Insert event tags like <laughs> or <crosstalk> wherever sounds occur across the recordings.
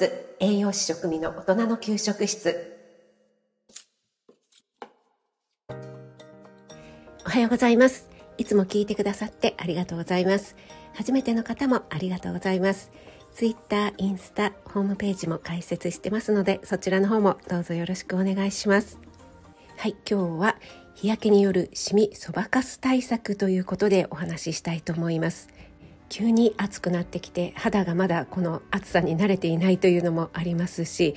ス栄養士食味の大人の給食室。おはようございます。いつも聞いてくださってありがとうございます。初めての方もありがとうございます。ツイッター、インスタ、ホームページも開設してますのでそちらの方もどうぞよろしくお願いします。はい今日は日焼けによるシミそばかす対策ということでお話ししたいと思います。急に暑くなってきて肌がまだこの暑さに慣れていないというのもありますし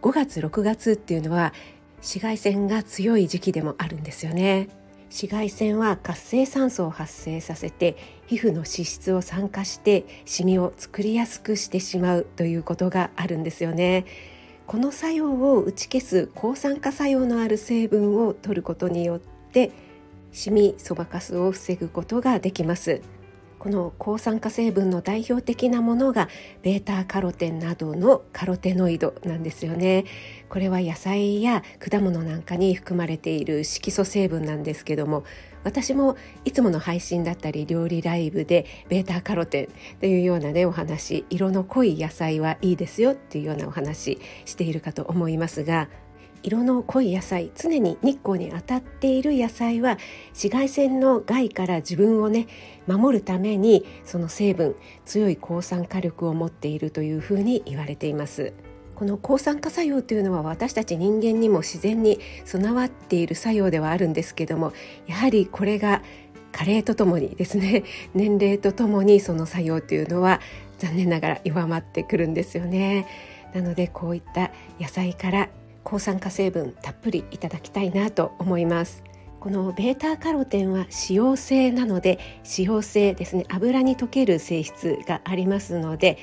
5月6月っていうのは紫外線が強い時期でもあるんですよね。紫外線は活性酸素を発生させて皮膚の脂質を酸化してシミを作りやすくしてしまうということがあるんですよね。この作用を打ち消す抗酸化作用のある成分を取ることによってシミそばかすを防ぐことができます。この抗酸化成分の代表的なものがベータカロテンなどのカロテノイドなんですよね。これは野菜や果物なんかに含まれている色素成分なんですけども私もいつもの配信だったり料理ライブでベータカロテンというようなねお話色の濃い野菜はいいですよっていうようなお話しているかと思いますが色の濃い野菜常に日光に当たっている野菜は紫外線の害から自分をね守るためにその成分強い抗酸化力を持っているというふうに言われています。この抗酸化作用というのは私たち人間にも自然に備わっている作用ではあるんですけどもやはりこれが加齢とともにですね <laughs> 年齢とともにその作用というのは残念ながら弱まってくるんですよね。なのでこういった野菜から抗酸化成分たっぷりいただきたいなと思います。このベータカロテンは脂溶性なので脂溶性ですね油に溶ける性質がありますので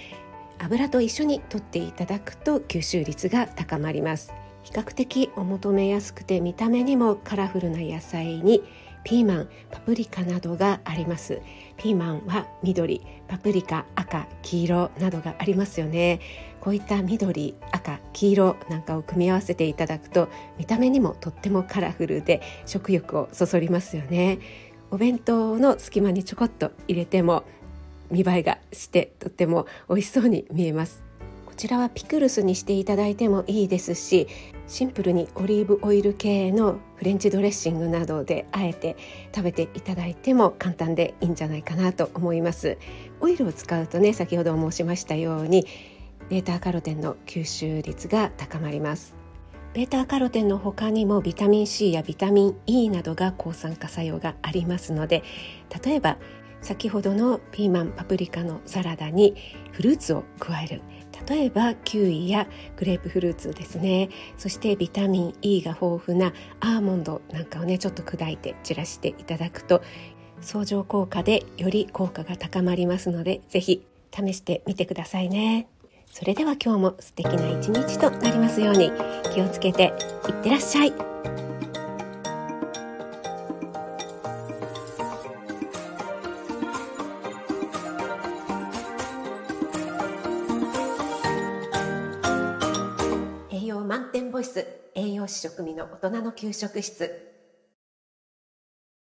油と一緒に取っていただくと吸収率が高まります。比較的お求めやすくて見た目にもカラフルな野菜にピーマンパプリカなどがあります。ピーマンは緑パプリカ赤黄色などがありますよね。こういった緑赤黄色なんかを組み合わせていただくと見た目にもとってもカラフルで食欲をそそりますよね。お弁当の隙間にちょこっと入れても見栄えがしてとっても美味しそうに見えます。こちらはピクルスにしていただいてもいいですしシンプルにオリーブオイル系のフレンチドレッシングなどであえて食べていただいても簡単でいいんじゃないかなと思います。オイルを使うとね先ほど申しましたようにベータカロテンの吸収率が高まります。ベータカロテンの他にもビタミン C やビタミン E などが抗酸化作用がありますので例えば先ほどのピーマンパプリカのサラダにフルーツを加える。例えばキウイやグレープフルーツですね。そしてビタミン E が豊富なアーモンドなんかをねちょっと砕いて散らしていただくと相乗効果でより効果が高まりますので是非試してみてくださいね。それでは今日も素敵な一日となりますように気をつけていってらっしゃい。栄養満点ボイス栄養士食味の大人の給食室。